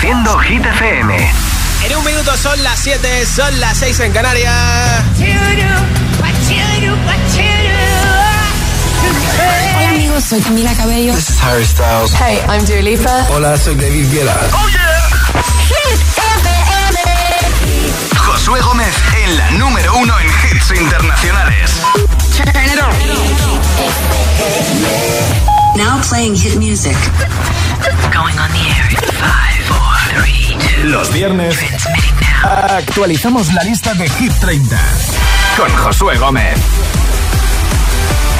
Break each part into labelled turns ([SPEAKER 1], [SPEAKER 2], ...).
[SPEAKER 1] Reproduciendo Hit FM.
[SPEAKER 2] En un minuto son las 7, son las 6 en Canarias.
[SPEAKER 3] Hola amigos, soy Camila Cabello.
[SPEAKER 4] This is Harry Styles.
[SPEAKER 5] Hey, I'm Dua Lipa.
[SPEAKER 4] Hola, soy David Guetta.
[SPEAKER 1] Oh yeah. Hit FM. Josué Gómez en la número uno en hits internacionales.
[SPEAKER 6] Now playing hit music.
[SPEAKER 7] Going on the air in five, four, three, two,
[SPEAKER 1] Los viernes actualizamos la lista de Hit 30 con Josué Gómez.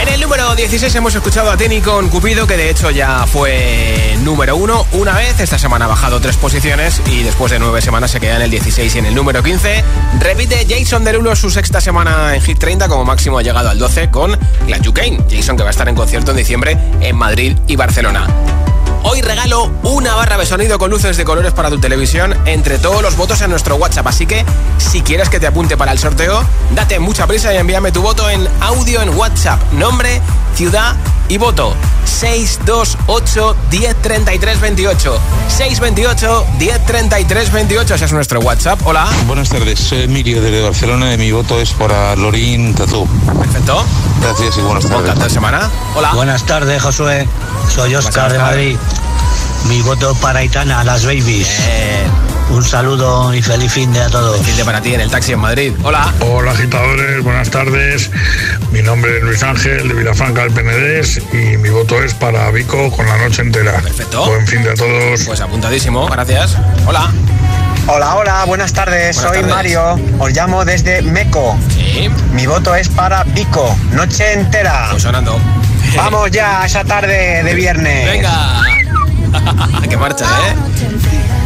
[SPEAKER 2] En el número 16 hemos escuchado a Tenny con Cupido, que de hecho ya fue número uno una vez. Esta semana ha bajado tres posiciones y después de nueve semanas se queda en el 16 y en el número 15. Repite Jason Derulo su sexta semana en Hit 30, como máximo ha llegado al 12 con la Kane. Jason que va a estar en concierto en diciembre en Madrid y Barcelona. Hoy regalo una barra de sonido con luces de colores para tu televisión entre todos los votos en nuestro WhatsApp. Así que si quieres que te apunte para el sorteo, date mucha prisa y envíame tu voto en audio en WhatsApp. Nombre, ciudad y voto. 628 1033 28. 628 1033 28. Ese es nuestro WhatsApp. Hola.
[SPEAKER 8] Buenas tardes, soy Emilio desde Barcelona y mi voto es para Lorín Tatú.
[SPEAKER 2] Perfecto.
[SPEAKER 8] Gracias y buenas
[SPEAKER 2] Buen
[SPEAKER 8] tardes.
[SPEAKER 2] de semana. Hola.
[SPEAKER 9] Buenas tardes, Josué. Soy Oscar de. Madrid. Mi voto para Itana, las babies.
[SPEAKER 2] Eh,
[SPEAKER 9] Un saludo y feliz fin de a todos.
[SPEAKER 2] fin de para ti en el taxi en Madrid. Hola.
[SPEAKER 10] Hola agitadores, buenas tardes. Mi nombre es Luis Ángel de Vilafranca del Penedés y mi voto es para Vico con la noche entera.
[SPEAKER 2] Perfecto.
[SPEAKER 10] Buen fin de a todos.
[SPEAKER 2] Pues apuntadísimo. Gracias. Hola.
[SPEAKER 11] Hola, hola, buenas tardes.
[SPEAKER 2] Buenas
[SPEAKER 11] Soy
[SPEAKER 2] tardes.
[SPEAKER 11] Mario. Os llamo desde Meco.
[SPEAKER 2] Sí.
[SPEAKER 11] Mi voto es para Vico, noche entera.
[SPEAKER 2] Pues sonando.
[SPEAKER 11] Vamos ya a esa tarde de viernes.
[SPEAKER 2] Venga. que marcha, ¿eh?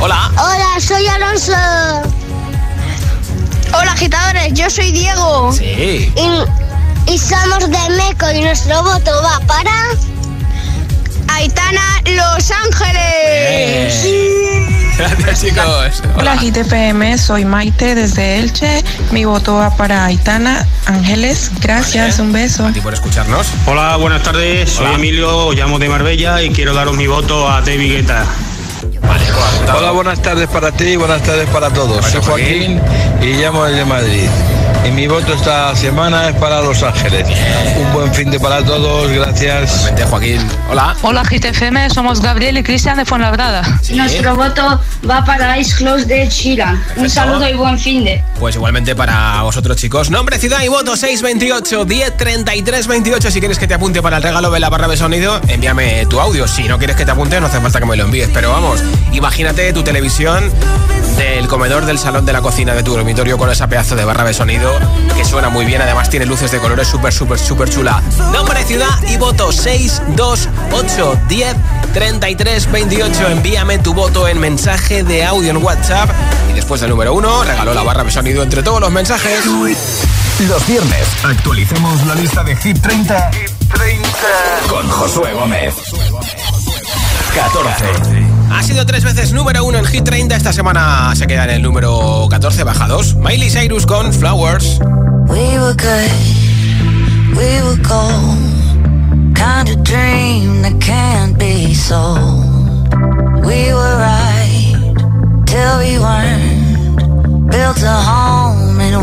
[SPEAKER 2] Hola.
[SPEAKER 12] Hola, soy Alonso. Hola, agitadores, yo soy Diego.
[SPEAKER 2] Sí.
[SPEAKER 12] Y, y somos de Meco y nuestro voto va para. Aitana Los Ángeles.
[SPEAKER 2] Gracias, chicos.
[SPEAKER 3] Hola GTPM, soy Maite desde Elche. Mi voto va para Aitana Ángeles. Gracias, un beso.
[SPEAKER 2] A ti por escucharnos.
[SPEAKER 13] Hola, buenas tardes. Soy
[SPEAKER 2] Hola.
[SPEAKER 13] Emilio, llamo de Marbella y quiero daros mi voto a David Guetta.
[SPEAKER 2] Vale, pues.
[SPEAKER 4] Hola, buenas tardes para ti y buenas tardes para todos. Soy Joaquín y llamo desde Madrid. Y mi voto esta semana es para Los Ángeles. Un buen fin de para todos, gracias.
[SPEAKER 2] Vente, Joaquín. Hola.
[SPEAKER 3] Hola GTFM, somos Gabriel y Cristian de Fuenlabrada.
[SPEAKER 2] Sí.
[SPEAKER 12] voto va para Ice Close de Sheeran.
[SPEAKER 2] Un saludo y
[SPEAKER 12] buen fin de.
[SPEAKER 2] Pues igualmente para vosotros, chicos. Nombre, ciudad y voto 628 1033 28. Si quieres que te apunte para el regalo de la barra de sonido, envíame tu audio. Si no quieres que te apunte, no hace falta que me lo envíes. Pero vamos, imagínate tu televisión del comedor, del salón, de la cocina, de tu dormitorio con esa pedazo de barra de sonido que suena muy bien. Además, tiene luces de colores súper, súper, súper chula. Nombre, ciudad y voto 628 10 33 28. Envíame tu voto en mensaje de audio en WhatsApp. Y después del número uno, regaló la barra de sonido entre todos los mensajes.
[SPEAKER 1] Los viernes actualizamos la lista de Hit 30, con Josué Gómez. 14.
[SPEAKER 2] Ha sido tres veces número uno en Hit 30. Esta semana se queda en el número 14, baja 2. Miley Cyrus con Flowers.
[SPEAKER 5] We were good, we were gold. Kind of dream that can't be sold. We were right till we weren't. Built a home and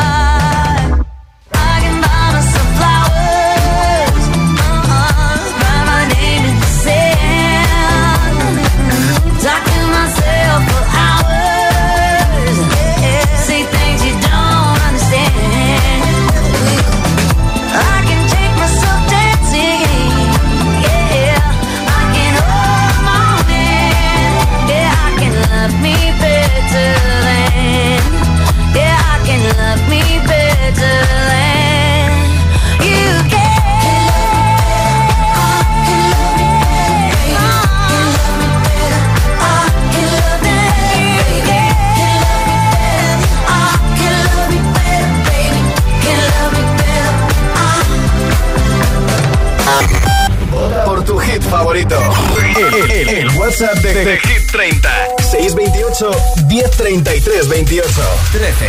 [SPEAKER 1] WhatsApp de, de Hit 30. 628 1033 28 13.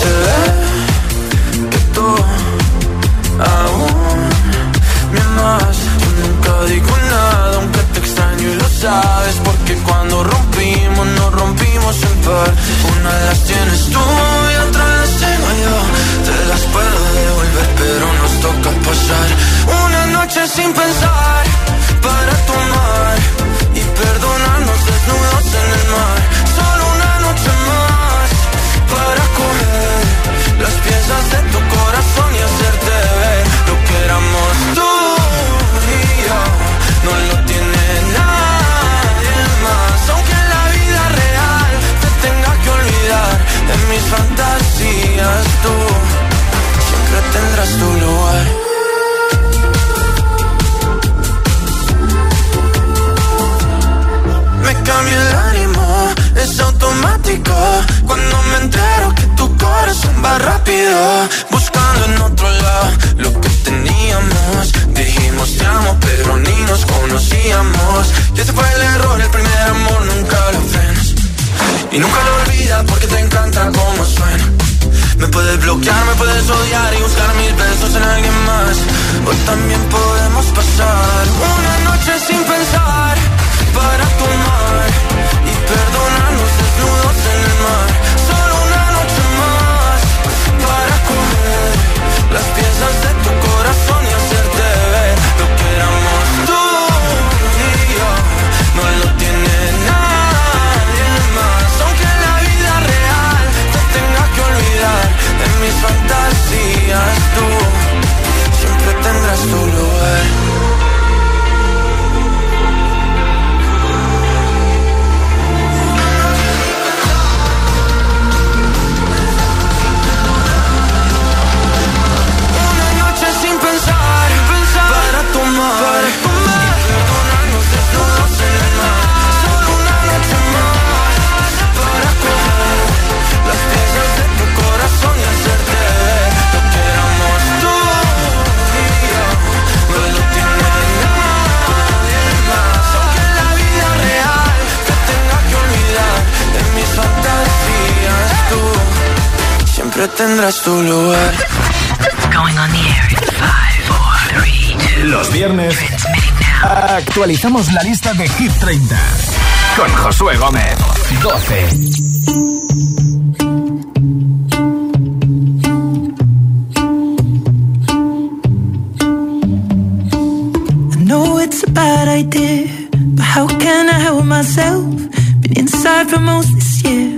[SPEAKER 6] Se ve que tú aún me amas. Yo nunca digo nada, aunque te extraño y lo sabes. Porque cuando rompimos, nos rompimos en par. Una de las tienes tú una noche sin pensar puedes bloquear, me puedes odiar y buscar mis besos en alguien más. Hoy también podemos pasar una noche sin pensar siempre tendrás tu lugar.
[SPEAKER 7] Going on the air in five, four, three, two.
[SPEAKER 1] Los viernes actualizamos la lista de Hit 30 con Josué Gómez. 12.
[SPEAKER 14] I know it's a bad idea, but how can I help myself? Been inside for most this year,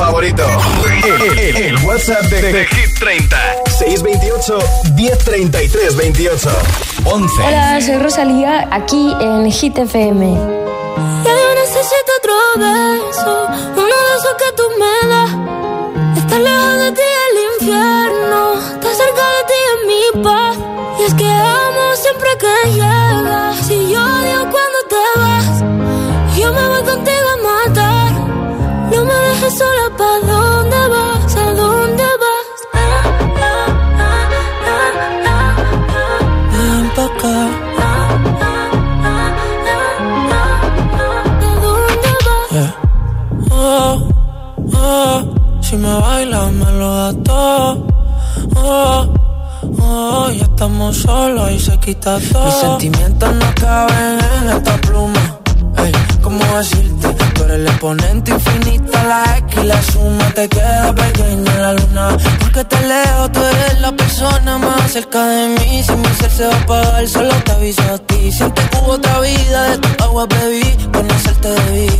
[SPEAKER 1] favorito. El, el- el WhatsApp de, de Hit 30. 628 1033 28. 11.
[SPEAKER 15] Hola, soy Rosalía, aquí en Hit FM.
[SPEAKER 16] Ya yo necesito otro beso, uno de esos que tú me das. Estar lejos de ti el infierno, estar cerca de ti es mi paz. Y es que amo siempre que llegas, y yo odio cuando dejes sola, ¿pa' dónde vas? ¿A dónde vas?
[SPEAKER 14] Ven pa' acá.
[SPEAKER 16] ¿A dónde vas?
[SPEAKER 14] Yeah. Oh, oh, si me bailas me lo das todo. Oh, oh, ya estamos solos y se quita todo. Mis sentimientos no caben en esta pluma. Ey, ¿cómo decirte? El exponente infinito, la X y la suma te queda pequeña en la luna. Porque te leo, tú eres la persona más cerca de mí. Si mi ser se va a apagar, solo te aviso a ti. Siente que hubo otra vida, de tu agua bebí, conocerte debí.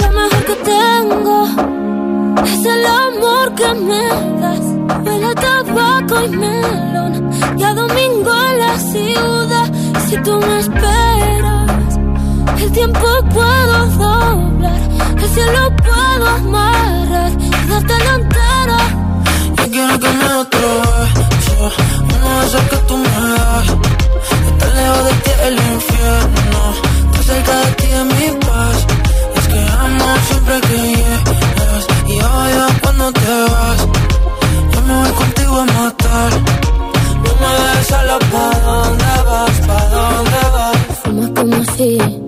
[SPEAKER 16] Lo mejor que tengo es el amor que me das. Huele a tabaco y melón. Y a domingo en la ciudad. Si tú me esperas, el tiempo puedo doblar. El cielo puedo amarrar y darte la entera.
[SPEAKER 14] Yo quiero que me beso, uno de esos que tú me das. Estar lejos de ti el infierno, estar cerca de ti es mi paz. Es que amo siempre que llegas y odio cuando te vas. Yo me voy contigo a matar. No me dejes sola, ¿pa' dónde vas? ¿Pa' dónde vas?
[SPEAKER 16] Fumas como si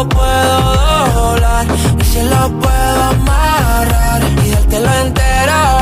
[SPEAKER 14] lo puedo doblar, ni se lo puedo amarrar y dártelo entero.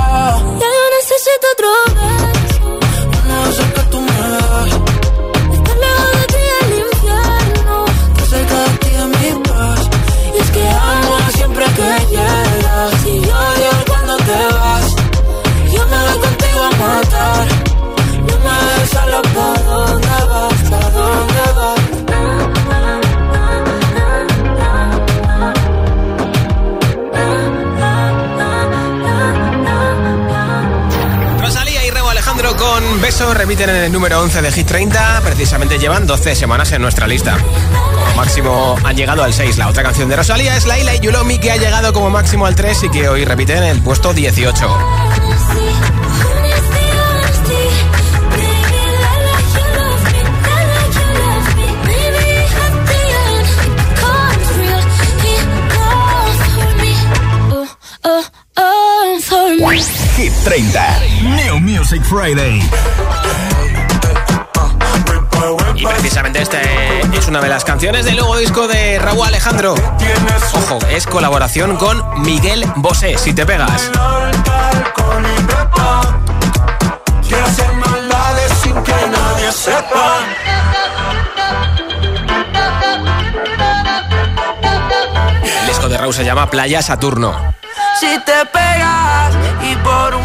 [SPEAKER 2] Repiten en el número 11 de Hit 30, precisamente llevan 12 semanas en nuestra lista. Como máximo han llegado al 6. La otra canción de Rosalía es Laila y Yulomi, que ha llegado como máximo al 3 y que hoy repite en el puesto 18.
[SPEAKER 1] Hit 30. New Music Friday.
[SPEAKER 2] Y precisamente este es una de las canciones del nuevo disco de Raúl Alejandro. Ojo, es colaboración con Miguel Bosé, si te pegas. El disco de Raúl se llama Playa Saturno.
[SPEAKER 14] Si te pegas y por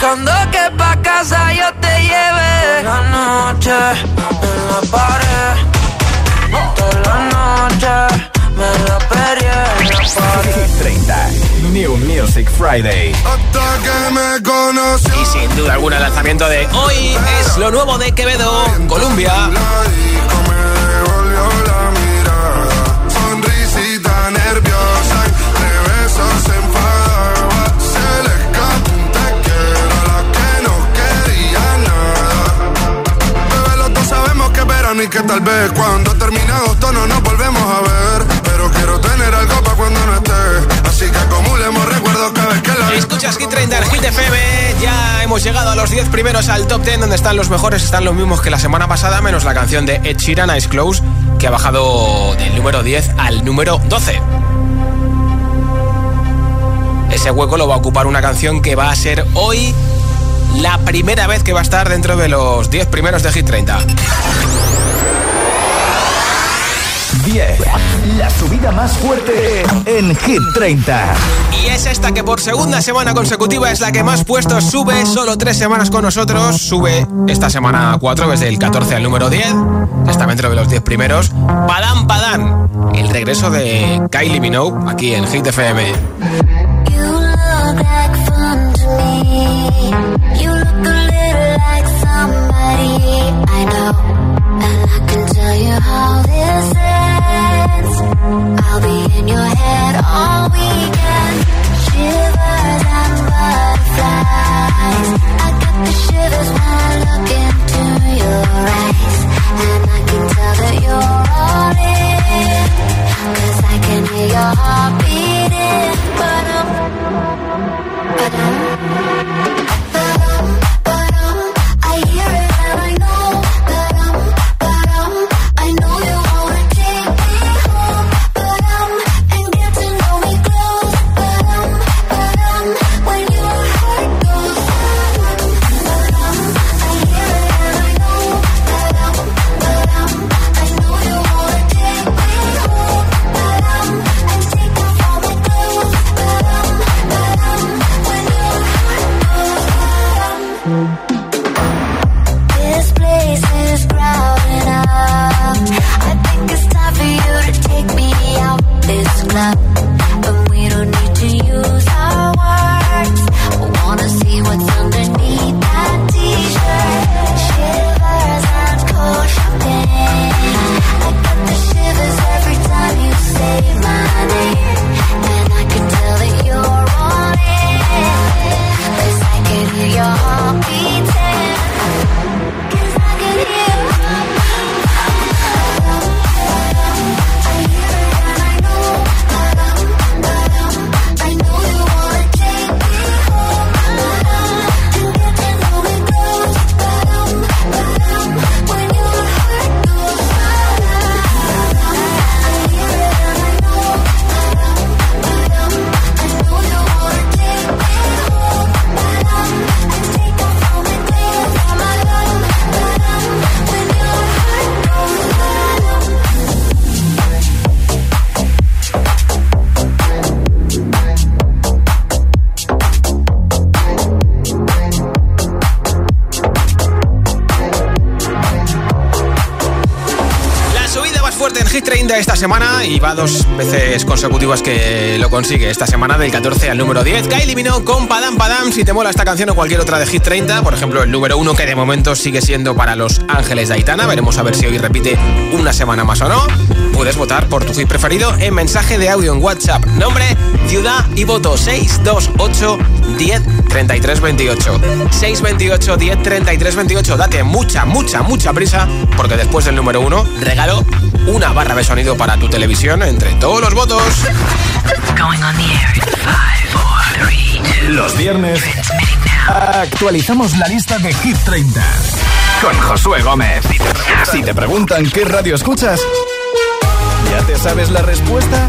[SPEAKER 14] buscando que pa' casa yo te lleve. La noche en la pared. Toda la noche me la en la pared.
[SPEAKER 1] Hit 30. New Music Friday.
[SPEAKER 2] Y sin duda alguna el lanzamiento de hoy es lo nuevo de Quevedo, Colombia.
[SPEAKER 17] Verano y que tal vez cuando termine agosto no nos volvemos a ver. Pero quiero tener algo para cuando no esté. Así que acumulemos recuerdos cada vez que la
[SPEAKER 2] Escuchas Hit 30 en Hit FM. Ya hemos llegado a los 10 primeros al top 10, donde están los mejores. Están los mismos que la semana pasada, menos la canción de Ed Sheeran, Eyes Close, que ha bajado del número 10 al número 12. Ese hueco lo va a ocupar una canción que va a ser hoy la primera vez que va a estar dentro de los 10 primeros de Hit 30.
[SPEAKER 1] 10. La subida más fuerte en Hit 30.
[SPEAKER 2] Y es esta que por segunda semana consecutiva es la que más puestos sube, solo tres semanas con nosotros, sube esta semana a 4, desde el 14 al número 10, está dentro de los 10 primeros, Padam Padam, el regreso de Kylie Minogue aquí en Hit FM.
[SPEAKER 18] I'll be in your head all weekend. Shivers and butterflies. I get the shivers when I look into your eyes. And I can tell that you're all in. Cause I can hear your heart
[SPEAKER 2] consecutivas que lo consigue. Esta semana del 14 al número 10. Kylie eliminó con Padam Padam. Si te mola esta canción o cualquier otra de Hit 30, por ejemplo, el número 1 que de momento sigue siendo para Los Ángeles de Aitana. Veremos a ver si hoy repite una semana más o no. Puedes votar por tu hit preferido en mensaje de audio en WhatsApp. Nombre, ciudad y voto 628 10 33 28. 628 10 33 28. Date mucha, mucha, mucha prisa porque después del número 1 regalo una barra de sonido para tu televisión entre todos los votos.
[SPEAKER 1] Los viernes actualizamos la lista de Hit 30 con Josué Gómez. Si te preguntan qué radio escuchas, ¿ya te sabes la respuesta?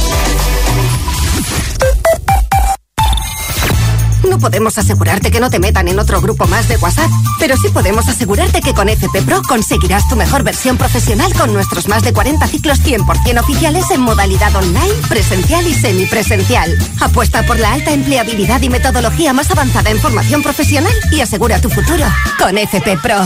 [SPEAKER 19] No podemos asegurarte que no te metan en otro grupo más de WhatsApp, pero sí podemos asegurarte que con FP Pro conseguirás tu mejor versión profesional con nuestros más de 40 ciclos 100% oficiales en modalidad online, presencial y semipresencial. Apuesta por la alta empleabilidad y metodología más avanzada en formación profesional y asegura tu futuro con FP Pro.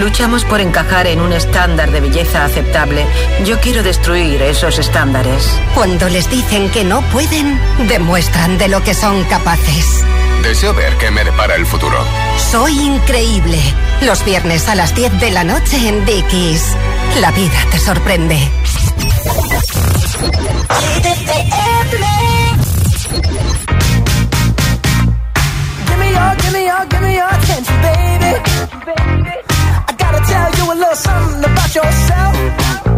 [SPEAKER 20] Luchamos por encajar en un estándar de belleza aceptable. Yo quiero destruir esos estándares.
[SPEAKER 19] Cuando les dicen que no pueden, demuestran de lo que son capaces.
[SPEAKER 21] Deseo ver qué me depara el futuro.
[SPEAKER 19] Soy increíble. Los viernes a las 10 de la noche en Dickies. La vida te sorprende.
[SPEAKER 22] Give me your, give me your, give me your attention, baby. I gotta tell you a little something about yourself.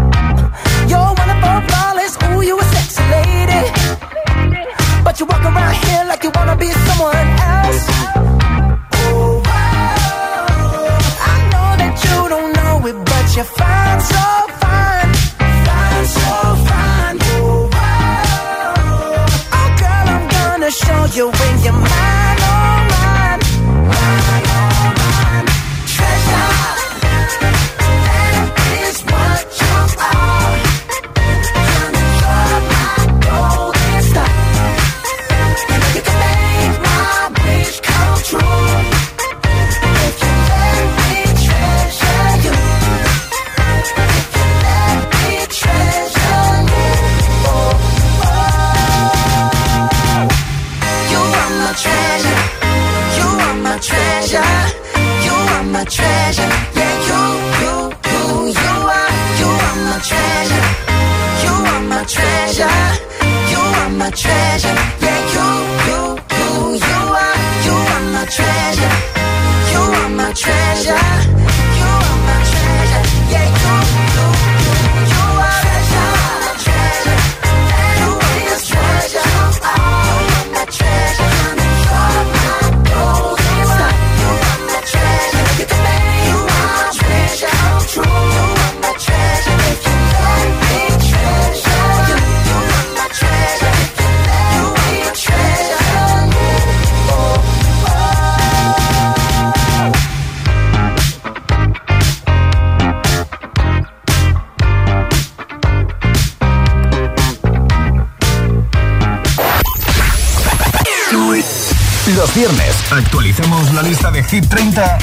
[SPEAKER 1] Los viernes actualicemos la lista de Hit 30,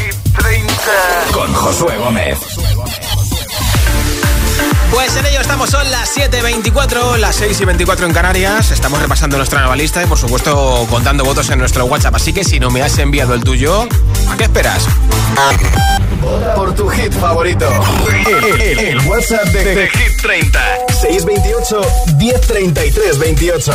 [SPEAKER 1] con Josué Gómez.
[SPEAKER 2] Pues en ello estamos, son las 7.24, las 6 y 24 en Canarias. Estamos repasando nuestra nueva lista y por supuesto contando votos en nuestro WhatsApp. Así que si no me has enviado el tuyo, ¿a qué esperas?
[SPEAKER 1] Por tu hit favorito. El, el- el WhatsApp de, de Hit 30. 628 1033 28.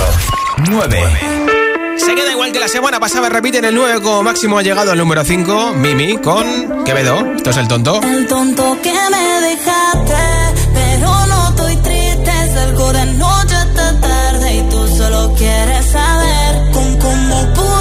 [SPEAKER 1] 9.
[SPEAKER 2] Se queda igual que la semana pasada, repite en el 9 como máximo ha llegado al número 5, Mimi con Quevedo. Esto es el tonto.
[SPEAKER 16] El tonto que me dejaste, pero no estoy triste. Salgo de noche hasta tarde y tú solo quieres saber con cómo pude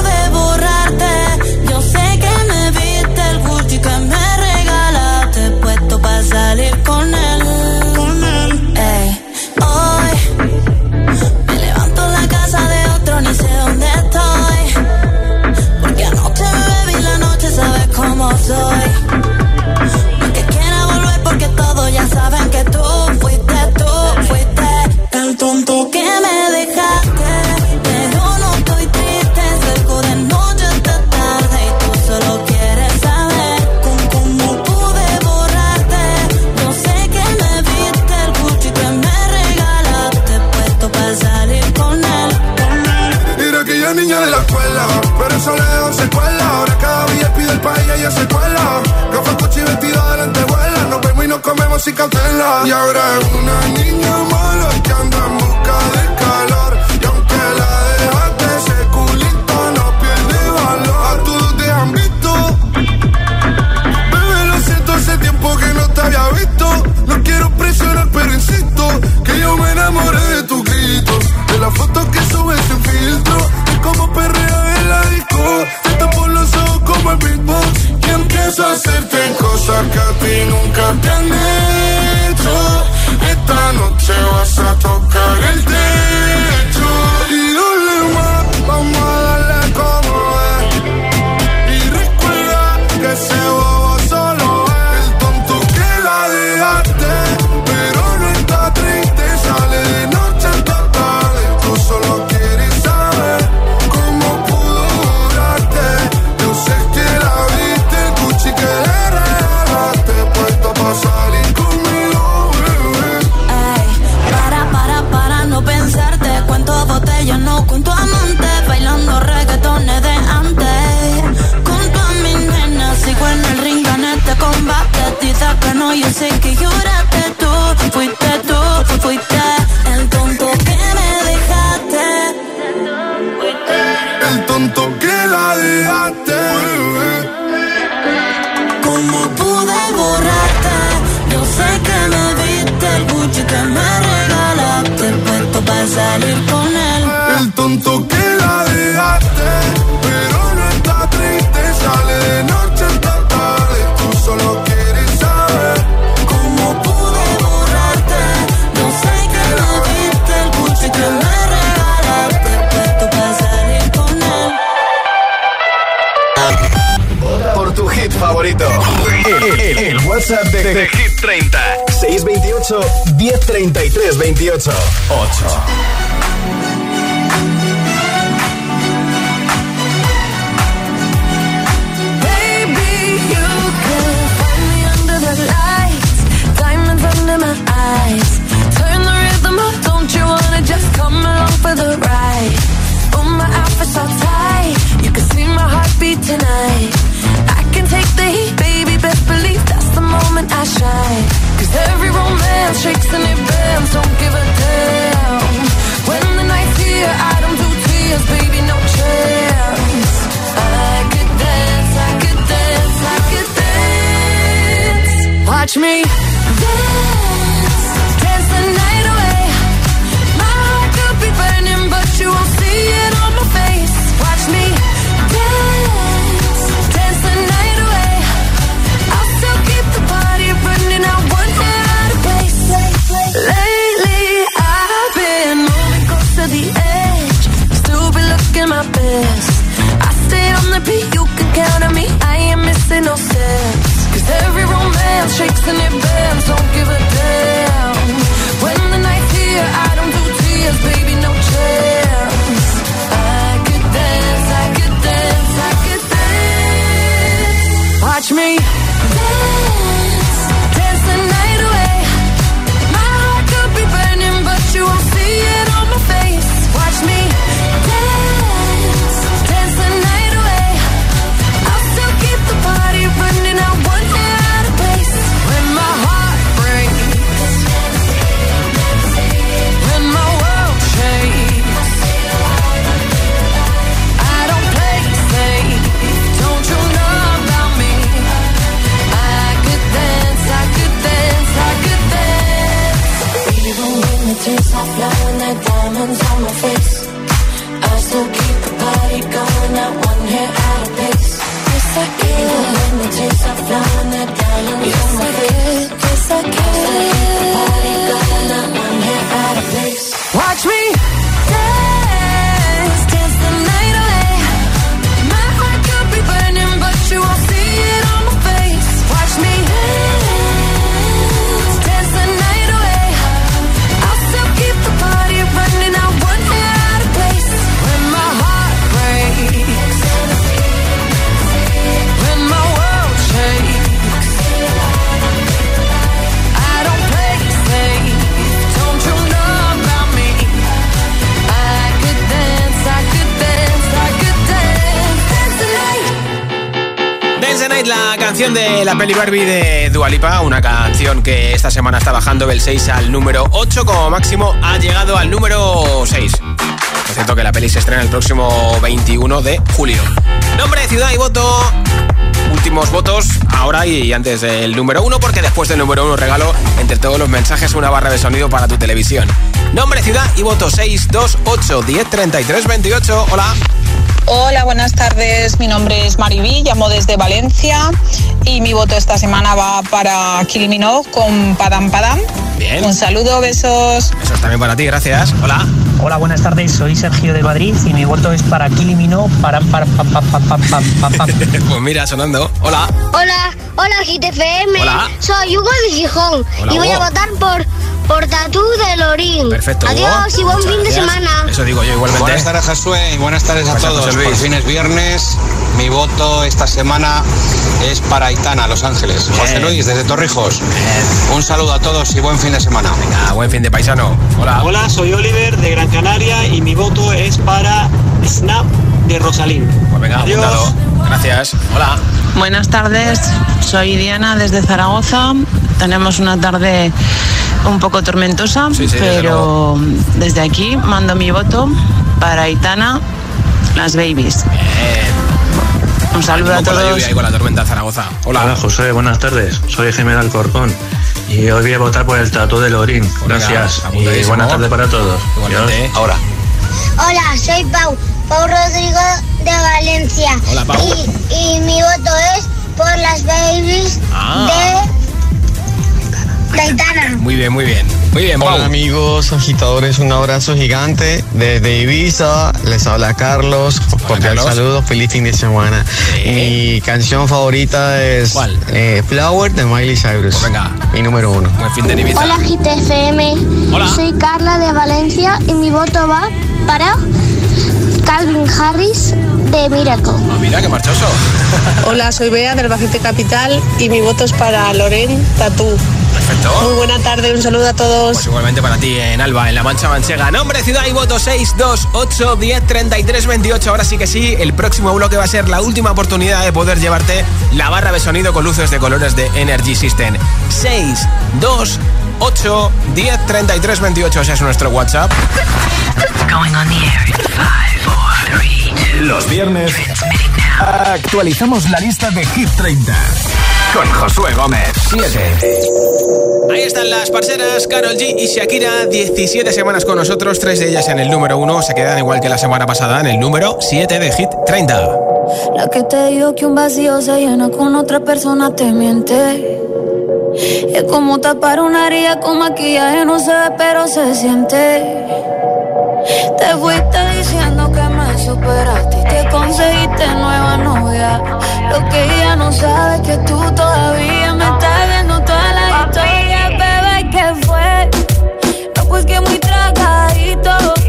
[SPEAKER 16] secuela. Café, coche y vestido de lentejuela. Nos vemos y nos comemos sin cancela.
[SPEAKER 14] Y ahora es una niña mala que anda en busca de calor. Y aunque la dejaste, ese culito no pierde valor. A todos te han visto. Bebé, lo siento, hace tiempo que no te había visto. No quiero presionar, pero insisto que yo me enamoré
[SPEAKER 23] out of place. It's like images are flying that down.
[SPEAKER 2] Canción de la peli Barbie de Dualipa, una canción que esta semana está bajando del 6 al número 8, como máximo ha llegado al número 6. Por cierto que la peli se estrena el próximo 21 de julio. Nombre, ciudad y voto. Últimos votos ahora y antes del número 1, porque después del número 1 regalo entre todos los mensajes una barra de sonido para tu televisión. Nombre, ciudad y voto 628 10 33 28. Hola.
[SPEAKER 24] Hola, buenas tardes. Mi nombre es Mariví, llamo desde Valencia y mi voto esta semana va para Kiliminov con Padam Padam.
[SPEAKER 2] Bien.
[SPEAKER 24] Un saludo, besos.
[SPEAKER 2] Eso es también para ti, gracias. Hola.
[SPEAKER 25] Hola, buenas tardes. Soy Sergio de Madrid y mi voto es para Kilimino. Para, para, para, para, para, para, para.
[SPEAKER 2] pues mira, sonando. Hola.
[SPEAKER 12] Hola, hola GTFM.
[SPEAKER 2] Hola.
[SPEAKER 12] Soy Hugo de Gijón
[SPEAKER 2] Hola,
[SPEAKER 12] y voy a votar por, por Tatú de Lorín.
[SPEAKER 2] Perfecto.
[SPEAKER 12] Adiós
[SPEAKER 2] Hugo.
[SPEAKER 12] y buen
[SPEAKER 2] Muchas
[SPEAKER 12] fin de semana.
[SPEAKER 2] Eso digo yo igualmente.
[SPEAKER 26] Buenas tardes, Josué, y buenas tardes a todos.
[SPEAKER 2] José Luis.
[SPEAKER 26] Por fin es viernes. Mi voto esta semana es para Aitana, Los Ángeles. José Luis, desde Torrijos. Un saludo a todos y buen fin de semana.
[SPEAKER 2] Venga, buen fin de paisano. Hola.
[SPEAKER 13] Hola, soy Oliver de Gran Canaria y mi voto es para Snap de Rosalín.
[SPEAKER 2] Pues venga, apuntado. Gracias. Hola.
[SPEAKER 27] Buenas tardes, soy Diana desde Zaragoza. Tenemos una tarde un poco tormentosa,
[SPEAKER 2] Sí, sí, desde
[SPEAKER 27] pero desde aquí mando mi voto para Aitana, las babies. Un saludo a
[SPEAKER 2] Con la
[SPEAKER 27] todos.
[SPEAKER 2] lluvia y con la tormenta de Zaragoza. Hola.
[SPEAKER 28] Hola José, buenas tardes. Soy Jiménez Alcorcón y hoy voy a votar por el tatu de Lorín. Gracias. y buenas tardes para todos.
[SPEAKER 2] Igualmente. Ahora.
[SPEAKER 12] Hola, soy Pau, Pau Rodrigo de Valencia.
[SPEAKER 2] Hola, Pau.
[SPEAKER 12] Y, y mi voto es por las babies
[SPEAKER 2] Ah.
[SPEAKER 12] de, de Aitana.
[SPEAKER 2] Muy bien, muy bien. Muy bien, Pau.
[SPEAKER 29] Hola amigos agitadores, un abrazo gigante desde Ibiza. Les habla Carlos. Cordial saludo, feliz fin de semana. Mi canción favorita es eh, Flower de Miley Cyrus.
[SPEAKER 2] Pues venga.
[SPEAKER 29] Mi número uno.
[SPEAKER 2] Buen fin de Ibiza.
[SPEAKER 12] Hola GTFM.
[SPEAKER 2] Hola.
[SPEAKER 12] Soy Carla de Valencia y mi voto va para Calvin Harris de Miracle.
[SPEAKER 2] Ah, mira, qué marchoso.
[SPEAKER 24] Hola, soy Bea del Bajete Capital y mi voto es para Loren Tatú.
[SPEAKER 2] Perfecto.
[SPEAKER 24] Muy buena tarde, un saludo a todos.
[SPEAKER 2] Pues igualmente para ti en Alba, en La Mancha Manchega. Nombre, ciudad y voto 6, 2, 8, 10, 33, 28. Ahora sí que sí, el próximo bloque va a ser la última oportunidad de poder llevarte la barra de sonido con luces de colores de Energy System. 6, 2, 8, 10, 33, 28. Ese es nuestro WhatsApp.
[SPEAKER 7] Going on the air in five, four, three, two.
[SPEAKER 1] Los viernes actualizamos la lista de Hit 30 con Josué Gómez. 7.
[SPEAKER 2] Ahí están las parceras Carol G y Shakira, 17 semanas con nosotros, tres de ellas en el número 1, se quedan igual que la semana pasada en el número 7 de Hit 30.
[SPEAKER 16] La que te dijo que un vacío se llena con otra persona te miente. Es como tapar una herida con maquillaje, no se ve, pero se siente. Te fuiste diciendo que me superaste y que conseguiste nueva novia. Lo que ella no sabe es que tú todavía me estás viendo toda la historia, bebé. ¿Qué fue? No, pues que muy tragadito.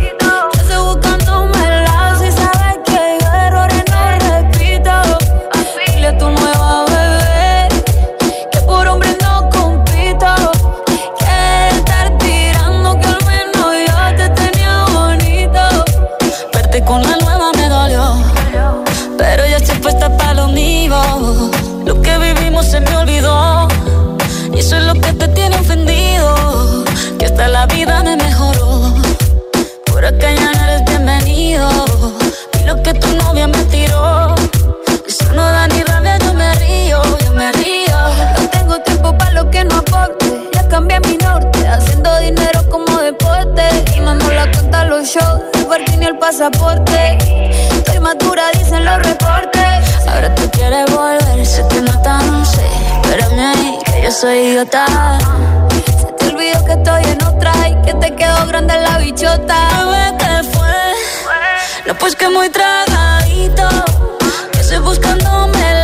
[SPEAKER 16] Shows, el ni el pasaporte. Estoy madura, dicen los reportes. Ahora tú quieres volver, sé que no tan sé. Espérame ahí, que yo soy idiota. Se te olvidó que estoy en otra y que te quedó grande la bichota. Bebé, ¿qué fue? No, pues que muy tragadito. Que estoy buscándome el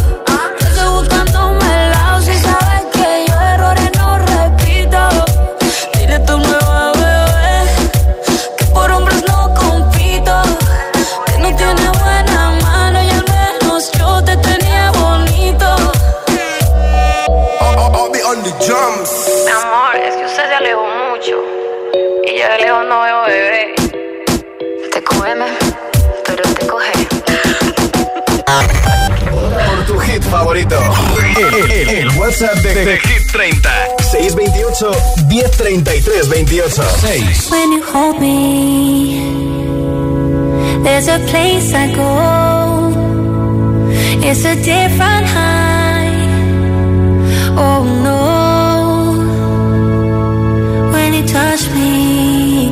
[SPEAKER 1] Favorito. El, el- el WhatsApp de, de Hit 30. 628 1033 28. 6.
[SPEAKER 5] When you hold me, there's a place I go. It's a different high. Oh no. When you touch me,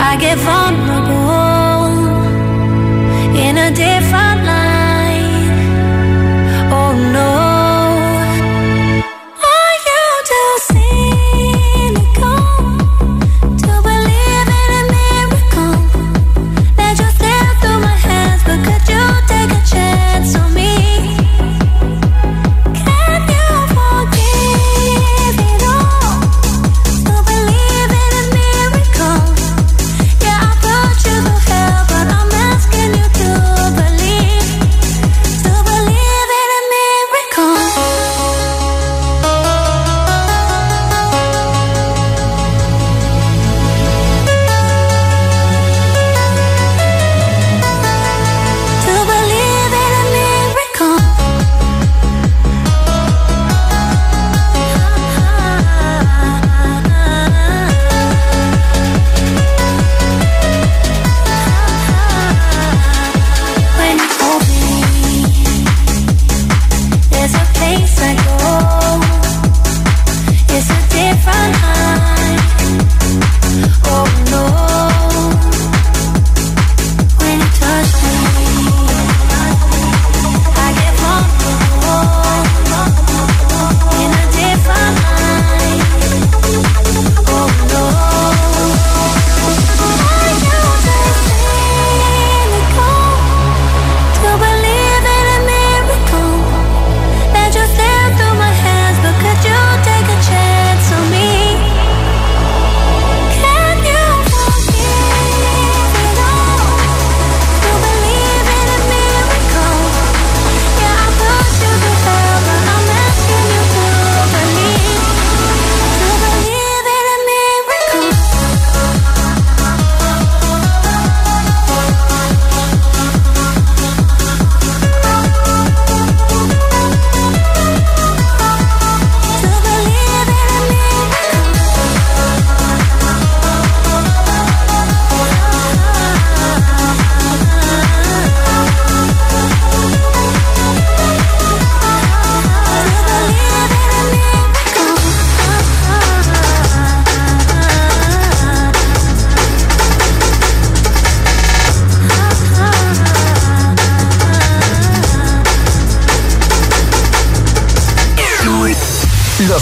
[SPEAKER 5] I get vulnerable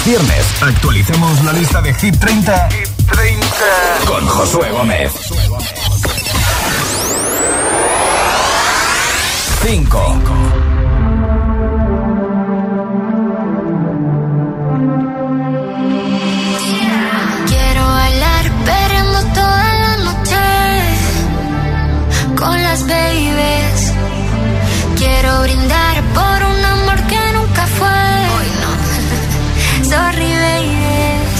[SPEAKER 1] Los viernes actualicemos la lista de Hit 30, con Josué Gómez. 5.
[SPEAKER 5] Quiero bailar perreando toda la noche con las babies. Quiero brindar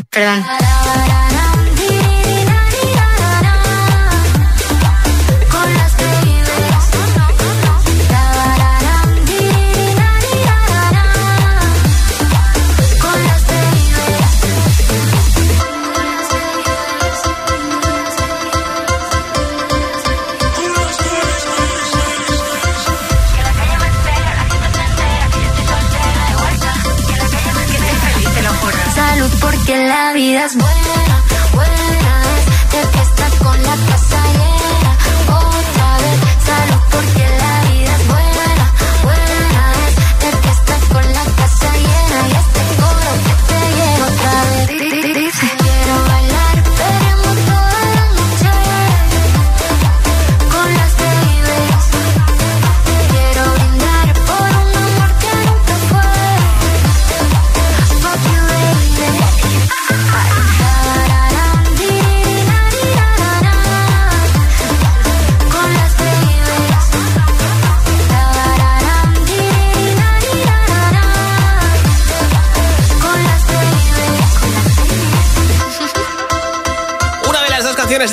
[SPEAKER 5] Perdón. salud porque la vida es buena, buena. Desde que estás con
[SPEAKER 22] la casa otra vez salud porque la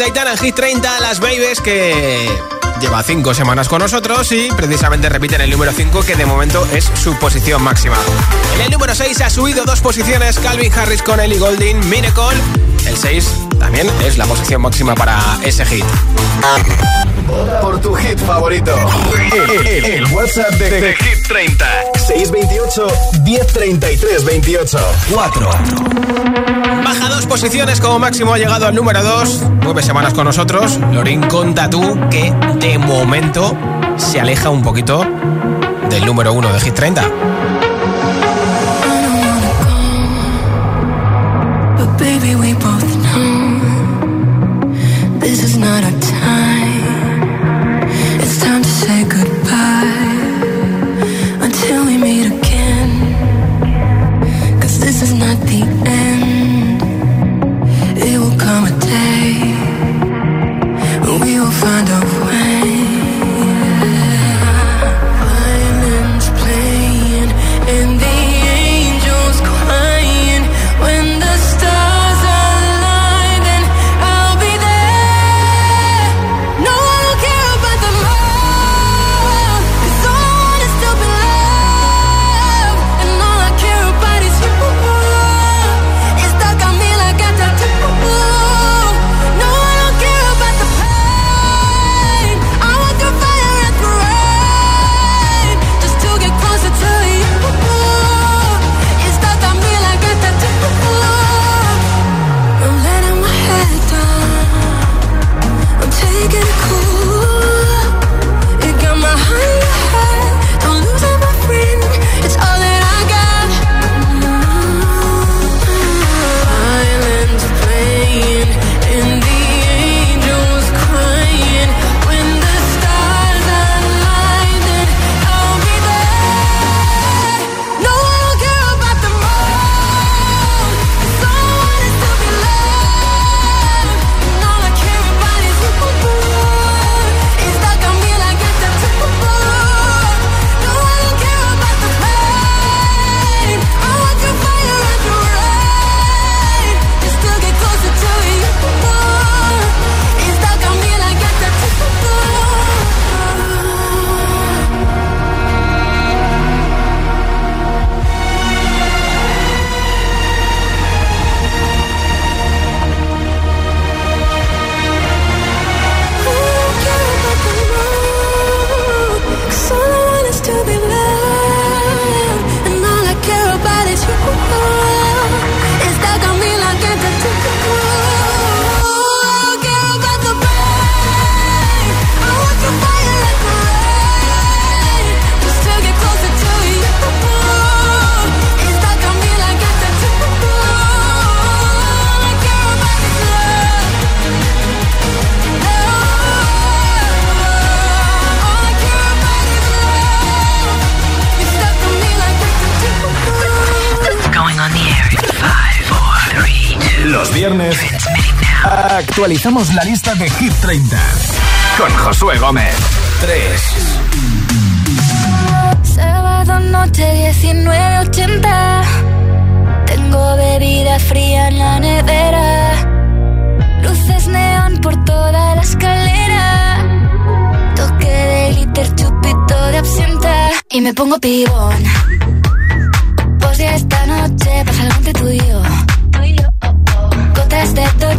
[SPEAKER 2] Aitana Hit 30, las Babies, que lleva 5 semanas con nosotros y precisamente repiten el número 5, que de momento es su posición máxima. En el número 6 ha subido dos posiciones Calvin Harris con Ellie Golding, Miracle. El 6 también es la posición máxima para ese hit.
[SPEAKER 1] Por tu hit favorito. El, el, el WhatsApp de, de, Hit 30. 628 1033 28. 4.
[SPEAKER 2] Baja dos posiciones como máximo ha llegado al número 2. Nueve semanas con nosotros. Lorín, conta tú que de momento se aleja un poquito del número 1 de Hit 30.
[SPEAKER 22] Baby, we both know this is not a
[SPEAKER 1] actualizamos la lista de Hit 30 con Josué Gómez. 3.
[SPEAKER 22] Sábado noche 19.80. Tengo
[SPEAKER 16] bebida fría en la nevera. Luces neón por toda la escalera. Toque de liter, chupito de absenta. Y me pongo pibón. Pues por si esta noche pasa algo entre tú y yo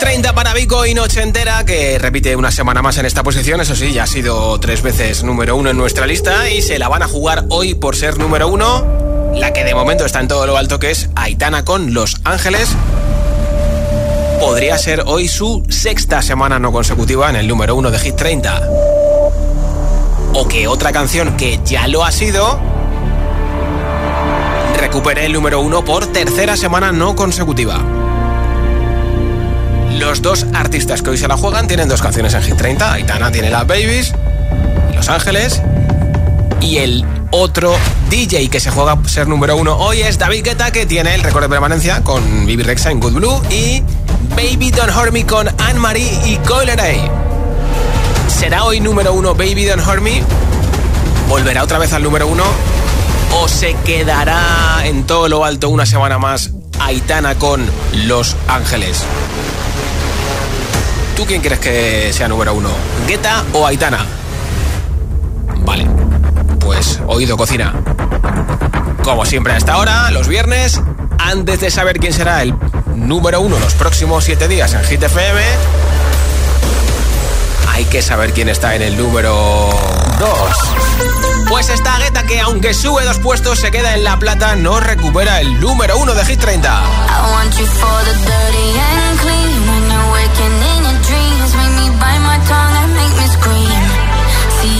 [SPEAKER 2] 30 para Vico y Noche Entera, que repite una semana más en esta posición. Eso sí, ya ha sido tres veces número uno en nuestra lista y se la van a jugar hoy por ser número uno. La que de momento está en todo lo alto, que es Aitana con Los Ángeles. Podría ser hoy su sexta semana no consecutiva en el número uno de Hit 30. O que otra canción que ya lo ha sido recupere el número uno por tercera semana no consecutiva. Los dos artistas que hoy se la juegan tienen dos canciones en Hit 30. Aitana tiene las Babies, Los Ángeles. Y el otro DJ que se juega ser número uno hoy es David Guetta, que tiene el récord de permanencia con Bibi Rexa en Good Blue. Y Baby Don't Hurt Me con Anne-Marie y Coileray. ¿Será hoy número uno Baby Don't Hurt Me? ¿Volverá otra vez al número uno? ¿O se quedará en todo lo alto una semana más Aitana con Los Ángeles? ¿Tú quién crees que sea número uno? ¿Guetta o Aitana? Vale, pues oído cocina. Como siempre a esta hora, los viernes, antes de saber quién será el número uno los próximos siete días en Hit FM, hay que saber quién está en el número 2. Pues está Guetta que aunque sube dos puestos se queda en la plata, no recupera el número uno de Hit 30.
[SPEAKER 16] I want you for the dirty and clean. When you're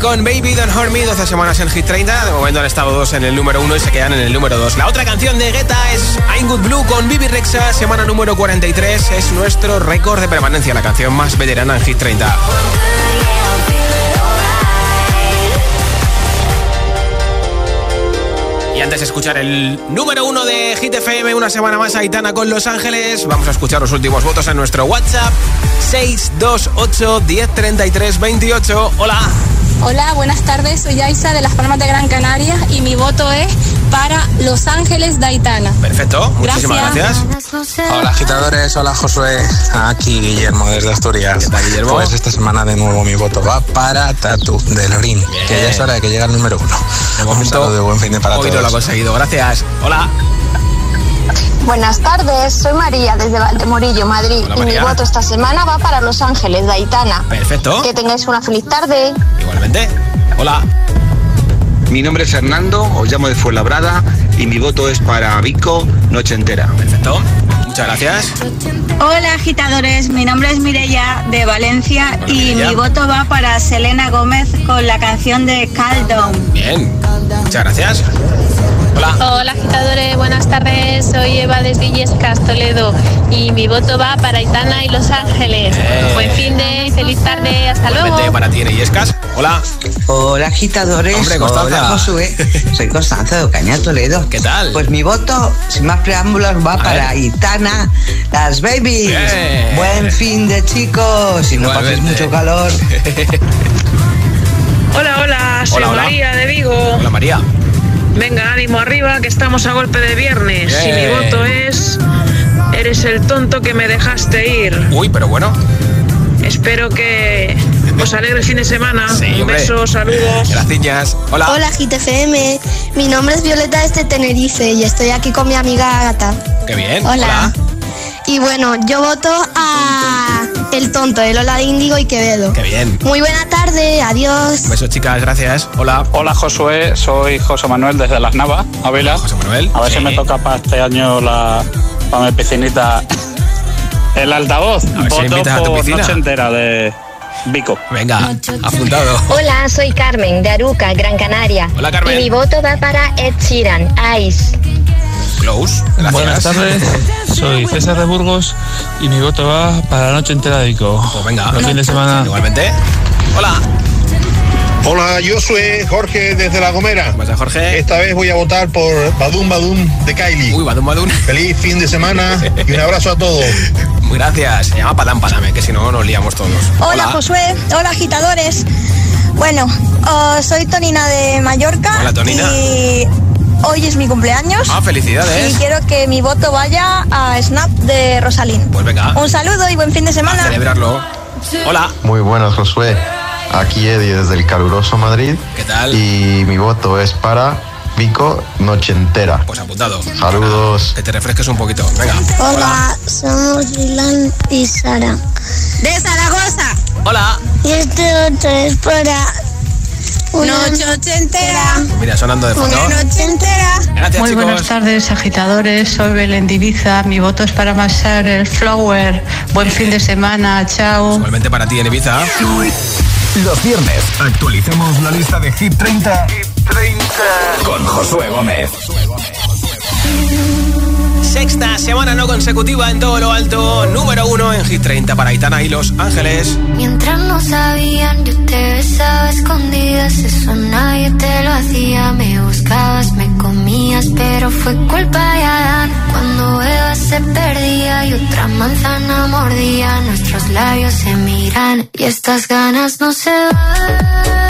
[SPEAKER 2] con Baby Don't Hurt Me 12 semanas en Hit 30 De momento han estado dos en el número uno y se quedan en el número 2 La otra canción de Guetta es I'm Good Blue con Bibi Rexa Semana número 43 Es nuestro récord de permanencia La canción más veterana en Hit 30 Y antes de escuchar el número uno de Hit FM, una semana más Aitana con Los Ángeles, vamos a escuchar los últimos votos en nuestro WhatsApp 628 1033 28. Hola.
[SPEAKER 30] Hola, buenas tardes. Soy Aisa de Las Palmas de Gran Canaria y mi voto es para Los Ángeles de Aitana.
[SPEAKER 2] Perfecto, muchísimas gracias.
[SPEAKER 26] Hola agitadores, hola Josué, aquí Guillermo desde Asturias. ¿Qué tal
[SPEAKER 2] Guillermo?
[SPEAKER 26] Pues esta semana de nuevo mi voto va para Tatu de Lorín, que ya es hora de que llegue al número uno.
[SPEAKER 2] De
[SPEAKER 26] Un
[SPEAKER 2] momento,
[SPEAKER 26] saludo y buen fin de para
[SPEAKER 2] hoy lo ha conseguido, gracias. Hola.
[SPEAKER 12] Buenas tardes, soy María desde Valdemorillo, Madrid.
[SPEAKER 2] Hola,
[SPEAKER 12] y mi voto esta semana va para Los Ángeles de Aitana.
[SPEAKER 2] Perfecto.
[SPEAKER 12] Que tengáis una feliz tarde.
[SPEAKER 2] Igualmente. Hola.
[SPEAKER 31] Mi nombre es Fernando, os llamo de Fuenlabrada y mi voto es para Vico Noche Entera.
[SPEAKER 2] Perfecto. Muchas gracias.
[SPEAKER 32] Hola agitadores, mi nombre es Mireya de Valencia y
[SPEAKER 2] Mireia.
[SPEAKER 32] mi voto va para Selena Gómez con la canción de Calm
[SPEAKER 2] Bien. Muchas gracias. Hola.
[SPEAKER 33] Hola agitadores, buenas tardes. Soy Eva desde Illescas, Toledo y mi voto va para Aitana y Los Ángeles.
[SPEAKER 2] Eh.
[SPEAKER 33] Buen fin de y feliz tarde. Hasta
[SPEAKER 2] Igualmente
[SPEAKER 33] luego.
[SPEAKER 2] para ti, Yescas. Hola.
[SPEAKER 34] Hola agitadores,
[SPEAKER 2] Hombre, Constanza.
[SPEAKER 34] hola Josué, soy Constanza de Ocaña, Toledo.
[SPEAKER 2] ¿Qué tal?
[SPEAKER 34] Pues mi voto, sin más preámbulos, va para Itana, las babies.
[SPEAKER 2] Bien.
[SPEAKER 34] Buen fin de chicos y no paséis mucho calor.
[SPEAKER 35] Hola, hola, soy
[SPEAKER 2] Hola, hola.
[SPEAKER 35] María de Vigo.
[SPEAKER 2] Hola María.
[SPEAKER 35] Venga, ánimo arriba, que estamos a golpe de viernes. Y mi voto es. Eres el tonto que me dejaste ir.
[SPEAKER 2] Uy, pero bueno.
[SPEAKER 35] Espero que os alegre el fin de semana.
[SPEAKER 2] Sí,
[SPEAKER 35] Un beso, saludos.
[SPEAKER 2] Gracias. Hola.
[SPEAKER 12] Hola GTFM, mi nombre es Violeta desde Tenerife y estoy aquí con mi amiga Agata.
[SPEAKER 2] Qué bien.
[SPEAKER 12] Hola. Y bueno, yo voto a El Tonto, el Hola de Índigo y Quevedo.
[SPEAKER 2] Qué bien.
[SPEAKER 12] Muy buena tarde, adiós.
[SPEAKER 2] Un beso, chicas. Gracias. Hola.
[SPEAKER 36] Hola Josué, soy José Manuel desde Las Navas, Ávila.
[SPEAKER 2] José Manuel.
[SPEAKER 36] A ver
[SPEAKER 2] Sí.
[SPEAKER 36] si me toca para este año la para mi piscinita el altavoz.
[SPEAKER 2] A ver si
[SPEAKER 36] Voto
[SPEAKER 2] invitas a tu
[SPEAKER 36] por
[SPEAKER 2] piscina.
[SPEAKER 36] noche entera de Vico.
[SPEAKER 2] Venga, apuntado.
[SPEAKER 37] Hola, soy Carmen de Aruca, Gran Canaria.
[SPEAKER 2] Hola, Carmen.
[SPEAKER 37] Y mi voto va para Ed Sheeran, Ice.
[SPEAKER 2] Close. Gracias.
[SPEAKER 38] Buenas tardes, soy César de Burgos y mi voto va para la noche entera de Vico.
[SPEAKER 2] Pues venga.
[SPEAKER 38] Buen fin de semana.
[SPEAKER 2] Igualmente. Hola.
[SPEAKER 39] Hola, yo soy Jorge desde La Gomera.
[SPEAKER 2] pasa, Jorge?
[SPEAKER 39] Esta vez voy a votar por Badum Badum de Kylie.
[SPEAKER 2] Uy, Badum Badum.
[SPEAKER 39] Feliz fin de semana y un abrazo a todos.
[SPEAKER 2] Gracias. Se llama Padam Padame, que si no nos liamos todos.
[SPEAKER 40] Hola, Josué. Hola, agitadores. Bueno, oh, soy Tonina de Mallorca.
[SPEAKER 2] Hola, Tonina.
[SPEAKER 40] Y hoy es mi cumpleaños.
[SPEAKER 2] Ah, felicidades.
[SPEAKER 40] Y quiero que mi voto vaya a Snap de Rosalín.
[SPEAKER 2] Pues venga.
[SPEAKER 40] Un saludo y buen fin de
[SPEAKER 2] A
[SPEAKER 40] semana.
[SPEAKER 2] celebrarlo. Hola.
[SPEAKER 41] Muy buenas, Josué. Aquí Eddie desde el caluroso Madrid.
[SPEAKER 2] ¿Qué tal?
[SPEAKER 41] Y mi voto es para Vico Noche Entera.
[SPEAKER 2] Pues apuntado.
[SPEAKER 41] Saludos.
[SPEAKER 2] Que te refresques un poquito. Venga.
[SPEAKER 12] Hola, somos Dylan y Sara.
[SPEAKER 40] De Zaragoza.
[SPEAKER 2] Hola.
[SPEAKER 12] Y este otro es para
[SPEAKER 40] Noche ochentera.
[SPEAKER 2] Mira, sonando de fondo.
[SPEAKER 40] Una noche entera.
[SPEAKER 2] Gracias,
[SPEAKER 42] Muy
[SPEAKER 2] chicos.
[SPEAKER 42] buenas tardes, agitadores. Soy Belén Diviza. Mi voto es para amasar el flower. Buen fin de semana. Chao.
[SPEAKER 2] Igualmente para ti en Ibiza.
[SPEAKER 1] Los viernes actualizamos la lista de Hit 30, con Josué Gómez.
[SPEAKER 2] Sexta semana no consecutiva en todo lo alto. Número uno en Hit 30 para Aitana y Los Ángeles.
[SPEAKER 18] Mientras no sabían, yo te besaba escondidas. Eso nadie te lo hacía. Me buscabas, me comías, pero fue culpa de Adán. Cuando Eva se perdía y otra manzana mordía, nuestros labios se miran y estas ganas no se van.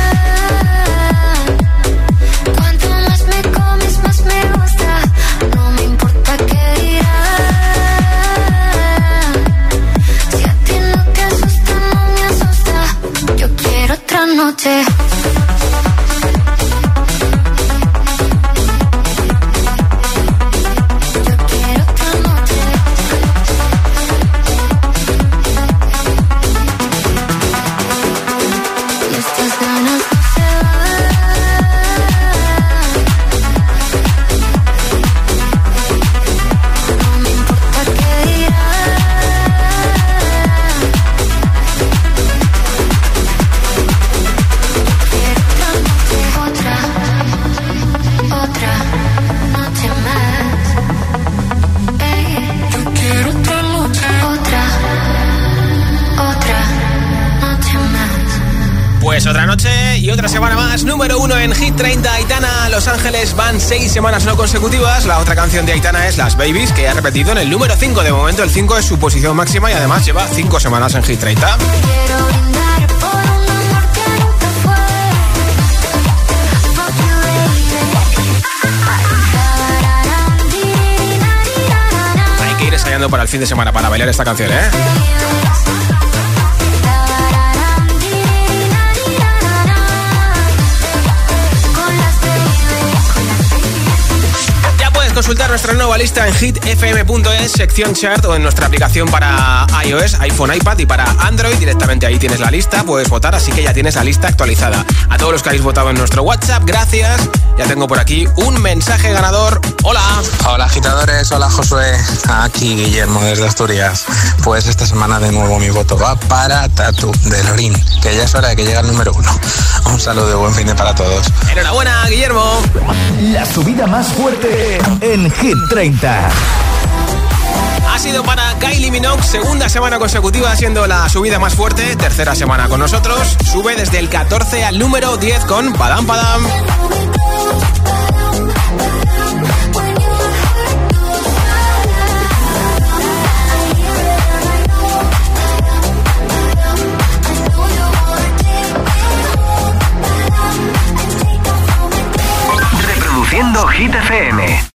[SPEAKER 18] Noche.
[SPEAKER 2] Los Ángeles van seis semanas no consecutivas. La otra canción de Aitana es Las Babies, que ha repetido en el número 5. De momento, el 5 es su posición máxima y además lleva cinco semanas en Hit 30.
[SPEAKER 18] Quiero brindar por un amor que nunca fue. Fuck you, baby.
[SPEAKER 2] Hay que ir ensayando para el fin de semana para bailar esta canción, ¿eh? Consultar nuestra nueva lista en hitfm.es, sección chart o en nuestra aplicación para iOS, iPhone, iPad y para Android. Directamente ahí tienes la lista, puedes votar, así que ya tienes la lista actualizada. A todos los que habéis votado en nuestro WhatsApp, gracias. Ya tengo por aquí un mensaje ganador. Hola.
[SPEAKER 26] Hola agitadores, hola Josué, aquí Guillermo desde Asturias. Pues esta semana de nuevo mi voto va para Tatu de Lorín, que ya es hora de que llegue al número uno. Un saludo y buen fin de para todos.
[SPEAKER 2] Enhorabuena, Guillermo.
[SPEAKER 1] La subida más fuerte en Hit 30.
[SPEAKER 2] Ha sido para Kylie Minogue, segunda semana consecutiva siendo la subida más fuerte, tercera semana con nosotros, sube desde el 14 al número 10 con Padam Padam.